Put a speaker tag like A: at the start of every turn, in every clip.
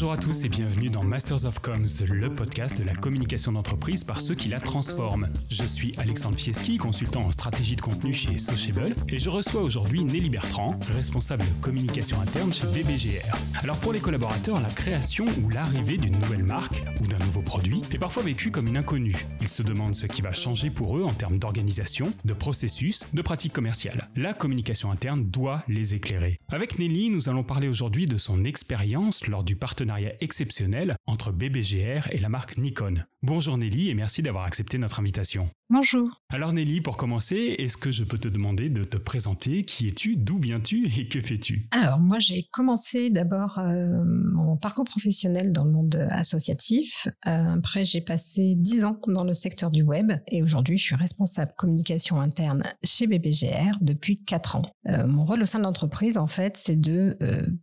A: Bonjour à tous et bienvenue dans Masters of Comms, le podcast de la communication d'entreprise par ceux qui la transforment. Je suis Alexandre Fieschi, consultant en stratégie de contenu chez Sociable, et je reçois aujourd'hui Nelly Bertrand, responsable de communication interne chez BBGR. Alors pour les collaborateurs, la création ou l'arrivée d'une nouvelle marque ou d'un nouveau produit est parfois vécue comme une inconnue. Ils se demandent ce qui va changer pour eux en termes d'organisation, de processus, de pratiques commerciales. La communication interne doit les éclairer. Avec Nelly, nous allons parler aujourd'hui de son expérience lors du partenariat partenariat exceptionnel entre BBGR et la marque Nikon. Bonjour Nelly et merci d'avoir accepté notre invitation.
B: Bonjour.
A: Alors Nelly, pour commencer, est-ce que je peux te demander de te présenter? Qui es-tu? D'où viens-tu? Et que fais-tu?
B: Alors moi j'ai commencé d'abord euh, mon parcours professionnel dans le monde associatif. Euh, après j'ai passé 10 ans dans le secteur du web et aujourd'hui je suis responsable communication interne chez BBGR depuis 4 ans. Euh, mon rôle au sein de l'entreprise en fait c'est de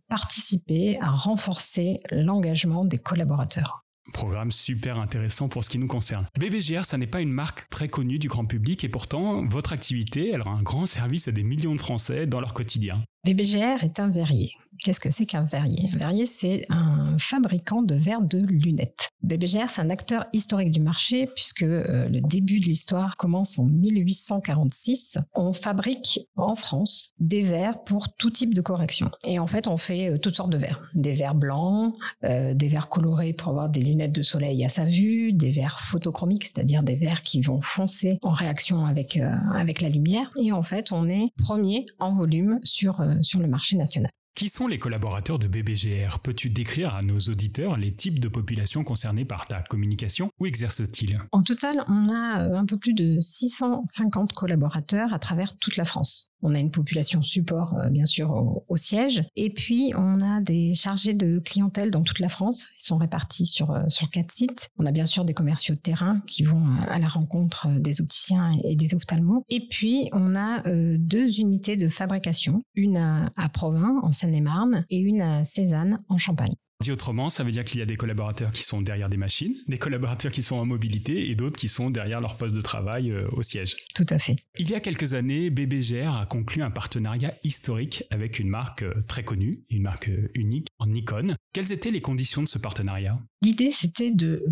B: participer à renforcer l'engagement des collaborateurs.
A: Programme super intéressant pour ce qui nous concerne. BBGR, ça n'est pas une marque très connue du grand public et pourtant, votre activité, elle rend un grand service à des millions de Français dans leur quotidien.
B: BBGR est un verrier. Qu'est-ce que c'est qu'un verrier? Un verrier, c'est un fabricant de verres de lunettes. BBGR, c'est un acteur historique du marché puisque euh, le début de l'histoire commence en 1846. On fabrique en France des verres pour tout type de correction. Et en fait, on fait euh, toutes sortes de verres. Des verres blancs, euh, des verres colorés pour avoir des lunettes de soleil à sa vue, des verres photochromiques, c'est-à-dire des verres qui vont foncer en réaction avec, avec la lumière. Et en fait, on est premier en volume sur sur le marché national.
A: Qui sont les collaborateurs de BBGR Peux-tu décrire à nos auditeurs les types de populations concernées par ta communication? Où exercent-ils?
B: En total, on a euh, un peu plus de 650 collaborateurs à travers toute la France. On a une population support, euh, bien sûr, au, siège. Et puis, on a des chargés de clientèle dans toute la France. Ils sont répartis sur, euh, sur quatre sites. On a bien sûr des commerciaux de terrain qui vont à la rencontre des opticiens et des ophtalmos. Et puis, on a deux unités de fabrication. Une à Provins, en Seine-et-Marne, et une à Cézanne, en Champagne.
A: Dit autrement, ça veut dire qu'il y a des collaborateurs qui sont derrière des machines, des collaborateurs qui sont en mobilité et d'autres qui sont derrière leur poste de travail euh, au siège.
B: Tout à fait.
A: Il y a quelques années, BBGR a conclu un partenariat historique avec une marque euh, très connue, une marque euh, unique, en Nikon. Quelles étaient les conditions de ce partenariat?
B: L'idée, c'était de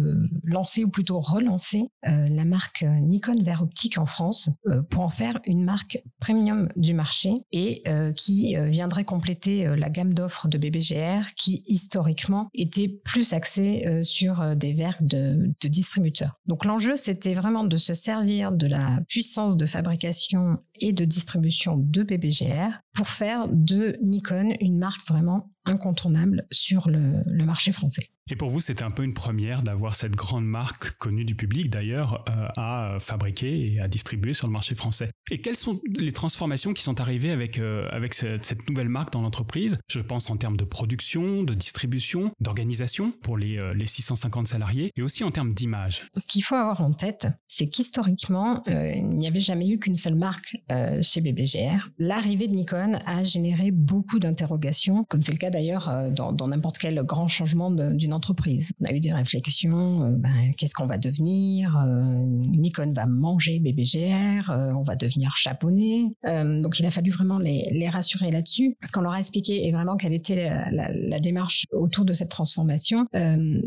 B: lancer ou plutôt relancer la marque Nikon Vert Optique en France pour en faire une marque premium du marché et qui viendrait compléter la gamme d'offres de BBGR qui historiquement était plus axé euh, sur euh, des verres de, de distributeurs. Donc l'enjeu, c'était vraiment de se servir de la puissance de fabrication et de distribution de BBGR pour faire de Nikon une marque vraiment incontournable sur le, le marché français.
A: Et pour vous, c'était un peu une première d'avoir cette grande marque connue du public d'ailleurs euh, à fabriquer et à distribuer sur le marché français. Et quelles sont les transformations qui sont arrivées avec, euh, avec cette, nouvelle marque dans l'entreprise? Je pense en termes de production, de distribution, d'organisation pour les, euh, les 650 salariés et aussi en termes d'image.
B: Ce qu'il faut avoir en tête, c'est qu'historiquement, il n'y avait jamais eu qu'une seule marque chez BBGR. L'arrivée de Nikon a généré beaucoup d'interrogations, comme c'est le cas d'ailleurs dans n'importe quel grand changement d'une entreprise. On a eu des réflexions, euh, ben, qu'est-ce qu'on va devenir euh, Nikon va manger BBGR, euh, on va devenir japonais. donc il a fallu vraiment les, rassurer là-dessus, parce qu'on leur a expliqué et vraiment quelle était la, démarche autour de cette transformation.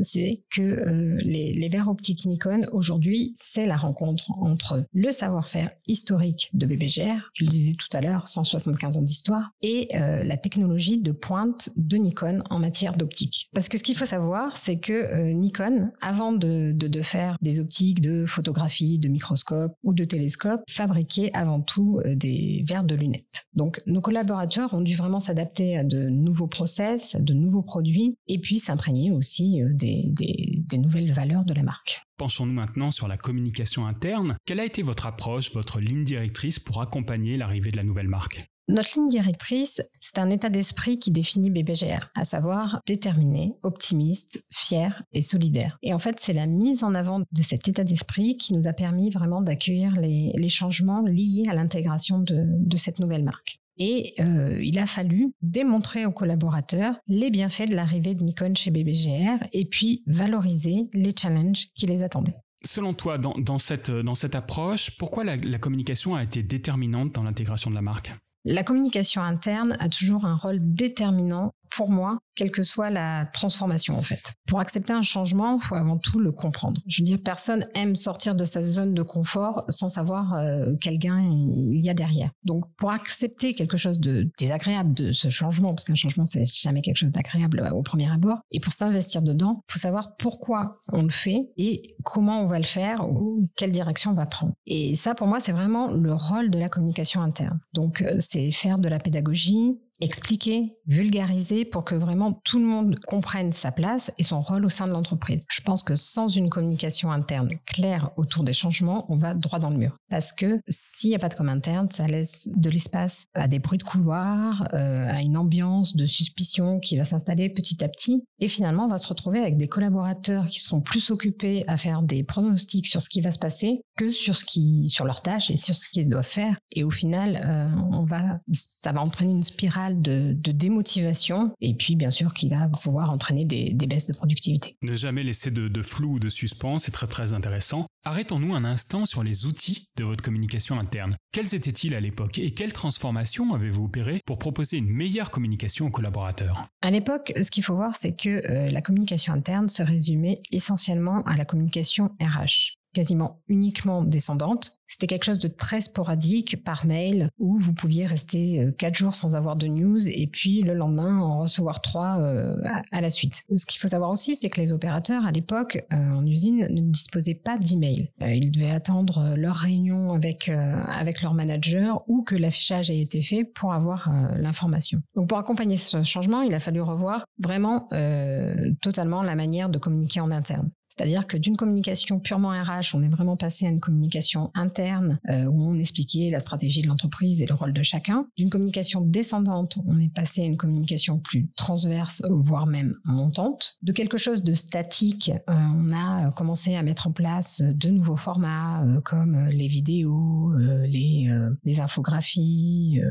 B: c'est que les, les verres optiques Nikon aujourd'hui, c'est la rencontre entre le savoir-faire historique de BBGR, je le disais tout à l'heure, 175 ans d'histoire, et la technologie de pointe de Nikon en matière d'optique. Parce que ce qu'il faut savoir, c'est que euh, Nikon, avant de, faire des optiques de photographie, de microscope ou de télescope, fabriquait avant tout euh, des verres de lunettes. Donc nos collaborateurs ont dû vraiment s'adapter à de nouveaux process, de nouveaux produits, et puis s'imprégner aussi euh, des nouvelles valeurs de la marque.
A: Penchons-nous maintenant sur la communication interne. Quelle a été votre approche, votre ligne directrice pour accompagner l'arrivée de la nouvelle marque?
B: Notre ligne directrice, c'est un état d'esprit qui définit BBGR, à savoir déterminé, optimiste, fier et solidaire. Et en fait, c'est la mise en avant de cet état d'esprit qui nous a permis vraiment d'accueillir les, changements liés à l'intégration de, cette nouvelle marque. Et euh, il a fallu démontrer aux collaborateurs les bienfaits de l'arrivée de Nikon chez BBGR et puis valoriser les challenges qui les attendaient.
A: Selon toi, dans, cette, dans cette approche, pourquoi la communication a été déterminante dans l'intégration de la marque?
B: La communication interne a toujours un rôle déterminant pour moi, quelle que soit la transformation en fait. Pour accepter un changement, il faut avant tout le comprendre. Je veux dire, personne aime sortir de sa zone de confort sans savoir euh, quel gain il y a derrière. Donc, pour accepter quelque chose de désagréable de ce changement, parce qu'un changement c'est jamais quelque chose d'agréable au premier abord, et pour s'investir dedans, il faut savoir pourquoi on le fait et comment on va le faire ou quelle direction on va prendre. Et ça, pour moi, c'est vraiment le rôle de la communication interne. Donc, euh, c'est faire de la pédagogie, expliquer, vulgariser pour que vraiment tout le monde comprenne sa place et son rôle au sein de l'entreprise. Je pense que sans une communication interne claire autour des changements, on va droit dans le mur. Parce que s'il n'y a pas de com interne, ça laisse de l'espace à des bruits de couloir, euh, à une ambiance de suspicion qui va s'installer petit à petit. Et finalement, on va se retrouver avec des collaborateurs qui seront plus occupés à faire des pronostics sur ce qui va se passer que sur ce qui, sur leurs tâches et sur ce qu'ils doivent faire. Et au final, euh, on va, ça va entraîner une spirale de, démotivation et puis bien sûr qui va pouvoir entraîner des, baisses de productivité.
A: Ne jamais laisser de, flou ou de suspense, c'est très très intéressant. Arrêtons-nous un instant sur les outils de votre communication interne. Quels étaient-ils à l'époque et quelles transformations avez-vous opérées pour proposer une meilleure communication aux collaborateurs?
B: À l'époque, ce qu'il faut voir, c'est que euh, la communication interne se résumait essentiellement à la communication RH quasiment uniquement descendante. C'était quelque chose de très sporadique par mail où vous pouviez rester euh, quatre jours sans avoir de news et puis le lendemain en recevoir trois euh, à la suite. Ce qu'il faut savoir aussi, c'est que les opérateurs à l'époque euh, en usine ne disposaient pas d'email. Ils devaient attendre leur réunion avec, avec leur manager ou que l'affichage ait été fait pour avoir l'information. Donc pour accompagner ce changement, il a fallu revoir vraiment totalement la manière de communiquer en interne. C'est-à-dire que d'une communication purement RH, on est vraiment passé à une communication interne euh, où on expliquait la stratégie de l'entreprise et le rôle de chacun. D'une communication descendante, on est passé à une communication plus transverse, voire même montante. De quelque chose de statique, euh, on a commencé à mettre en place de nouveaux formats euh, comme les vidéos, les infographies,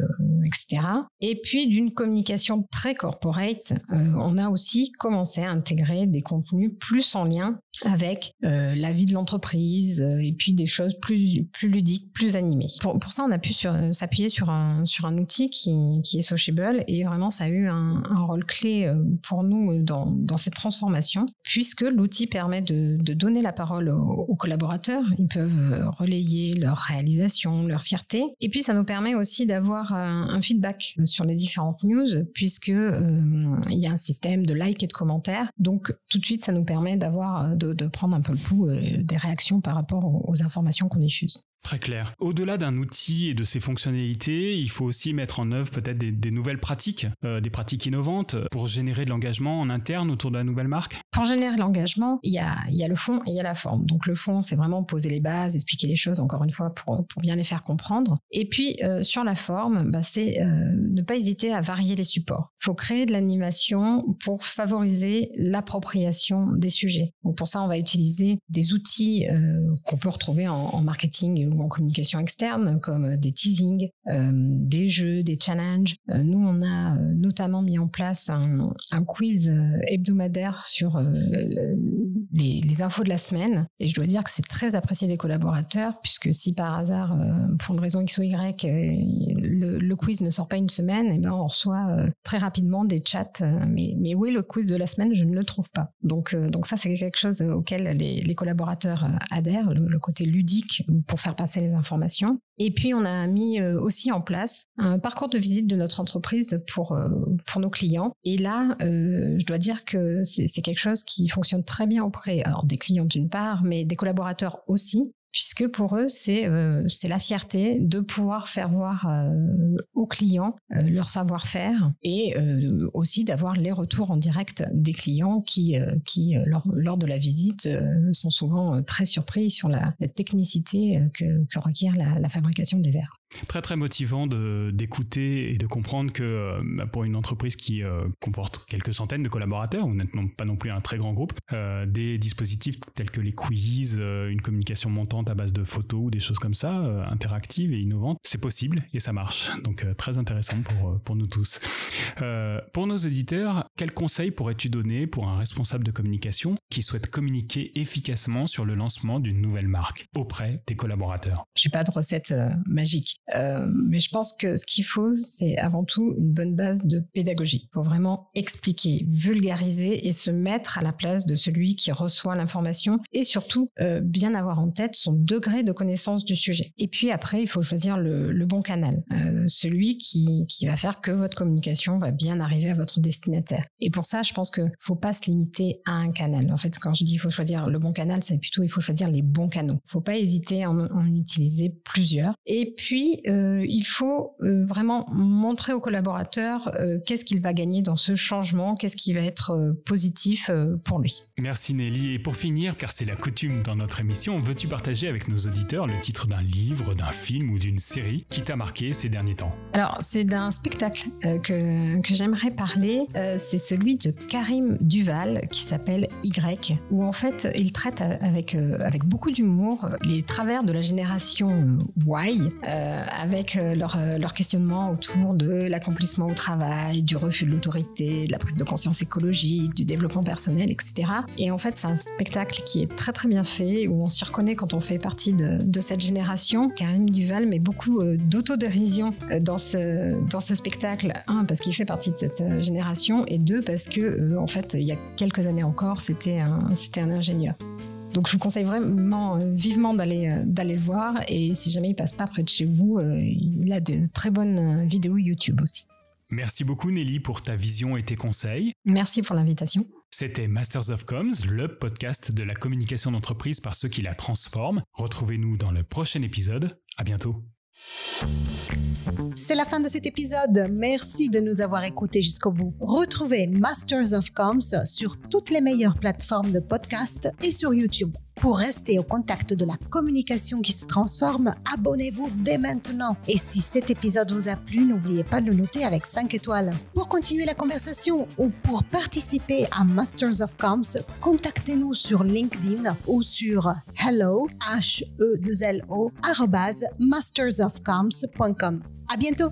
B: Et puis d'une communication très corporate, on a aussi commencé à intégrer des contenus plus en lien avec euh, la vie de l'entreprise euh, et puis des choses plus, plus ludiques, plus animées. Pour, ça, on a pu s'appuyer sur un, sur un outil qui, qui est Sociable et vraiment ça a eu un, rôle clé euh, pour nous dans, dans cette transformation puisque l'outil permet de, de, donner la parole aux, collaborateurs. Ils peuvent relayer leurs réalisations, leur fierté et puis ça nous permet aussi d'avoir un, un, feedback sur les différentes news puisque il y a un système de like et de commentaires. Donc tout de suite, ça nous permet d'avoir de de, prendre un peu le pouls euh, des réactions par rapport aux informations qu'on diffuse.
A: Très clair. Au-delà d'un outil et de ses fonctionnalités, il faut aussi mettre en œuvre peut-être des, nouvelles pratiques, euh, des pratiques innovantes pour générer de l'engagement en interne autour de la nouvelle marque.
B: Pour générer l'engagement, il y a, il y a le fond et il y a la forme. Donc le fond, c'est vraiment poser les bases, expliquer les choses encore une fois pour, pour bien les faire comprendre. Et puis euh, sur la forme, bah, c'est euh, ne pas hésiter à varier les supports. Il faut créer de l'animation pour favoriser l'appropriation des sujets. Donc pour ça, on va utiliser des outils qu'on peut retrouver en, marketing en communication externe, comme des teasings, euh, des jeux, des challenges. Euh, nous, on a euh, notamment mis en place un, quiz hebdomadaire sur les, infos de la semaine. Et je dois dire que c'est très apprécié des collaborateurs, puisque si par hasard, pour une raison X ou Y, le, quiz ne sort pas une semaine, et eh ben on reçoit très rapidement des chats. mais, mais où est le quiz de la semaine? Je ne le trouve pas. Donc, donc ça, c'est quelque chose auquel les, collaborateurs adhèrent, le, le, côté ludique pour faire passer les informations. Et puis, on a mis euh, aussi en place un parcours de visite de notre entreprise pour, euh, pour nos clients. Et là, euh, je dois dire que c'est quelque chose qui fonctionne très bien auprès alors, des clients d'une part, mais des collaborateurs aussi, puisque pour eux, c'est euh, la fierté de pouvoir faire voir euh, aux clients euh, leur savoir-faire et aussi d'avoir les retours en direct des clients qui, qui lors, de la visite, sont souvent très surpris sur la, technicité que, requiert la fabrication des verres.
A: Très très motivant d'écouter et de comprendre que euh, pour une entreprise qui euh, comporte quelques centaines de collaborateurs, ou non, pas non plus un très grand groupe, euh, des dispositifs tels que les quiz, une communication montante à base de photos ou des choses comme ça, interactives et innovantes, c'est possible et ça marche. Donc très intéressant pour, pour nous tous. pour nos éditeurs, quels conseils pourrais-tu donner pour un responsable de communication qui souhaite communiquer efficacement sur le lancement d'une nouvelle marque auprès des collaborateurs?
B: J'ai pas de recette magique Euh, mais je pense que ce qu'il faut, c'est avant tout une bonne base de pédagogie. Il faut vraiment expliquer, vulgariser et se mettre à la place de celui qui reçoit l'information et surtout euh, bien avoir en tête son degré de connaissance du sujet. Et puis après, il faut choisir le, bon canal, euh, celui qui, qui va faire que votre communication va bien arriver à votre destinataire. Et pour ça, je pense que faut pas se limiter à un canal. En fait, quand je dis il faut choisir le bon canal, c'est plutôt il faut choisir les bons canaux. Faut pas hésiter à en, utiliser plusieurs. Et puis, euh, il faut euh, vraiment montrer au collaborateur euh, qu'est-ce qu'il va gagner dans ce changement, qu'est-ce qui va être positif pour lui.
A: Merci Nelly. Et pour finir, car c'est la coutume dans notre émission, veux-tu partager avec nos auditeurs le titre d'un livre, d'un film ou d'une série qui t'a marqué ces derniers temps?
B: Alors, c'est d'un spectacle que, que j'aimerais parler. c'est celui de Karim Duval qui s'appelle Y, où en fait, il traite avec, avec beaucoup d'humour les travers de la génération Y, euh, avec euh, leur, euh, leur, questionnement autour de l'accomplissement au travail, du refus de l'autorité, de la prise de conscience écologique, du développement personnel, etc. Et en fait, c'est un spectacle qui est très très bien fait, où on s'y reconnaît quand on fait partie de, de cette génération. Karim Duval met beaucoup d'autodérision dans ce, dans ce spectacle. Un, parce qu'il fait partie de cette génération, et deux, parce que, en fait, il y a quelques années encore, c'était un, c'était un ingénieur. Donc je vous conseille vraiment euh, vivement d'aller euh, d'aller le voir et si jamais il passe pas près de chez vous, euh, il a de très bonnes vidéos YouTube aussi.
A: Merci beaucoup Nelly pour ta vision et tes conseils.
B: Merci pour l'invitation.
A: C'était Masters of Comms, le podcast de la communication d'entreprise par ceux qui la transforment. Retrouvez-nous dans le prochain épisode. À bientôt.
C: C'est la fin de cet épisode. Merci de nous avoir écoutés jusqu'au bout. Retrouvez Masters of Comms sur toutes les meilleures plateformes de podcast et sur YouTube. Pour rester au contact de la communication qui se transforme, abonnez-vous dès maintenant. Et si cet épisode vous a plu, n'oubliez pas de le noter avec 5 étoiles. Pour continuer la conversation ou pour participer à Masters of Comms, contactez-nous sur LinkedIn ou sur hello, h e 2 l o mastersofcoms.com. À bientôt.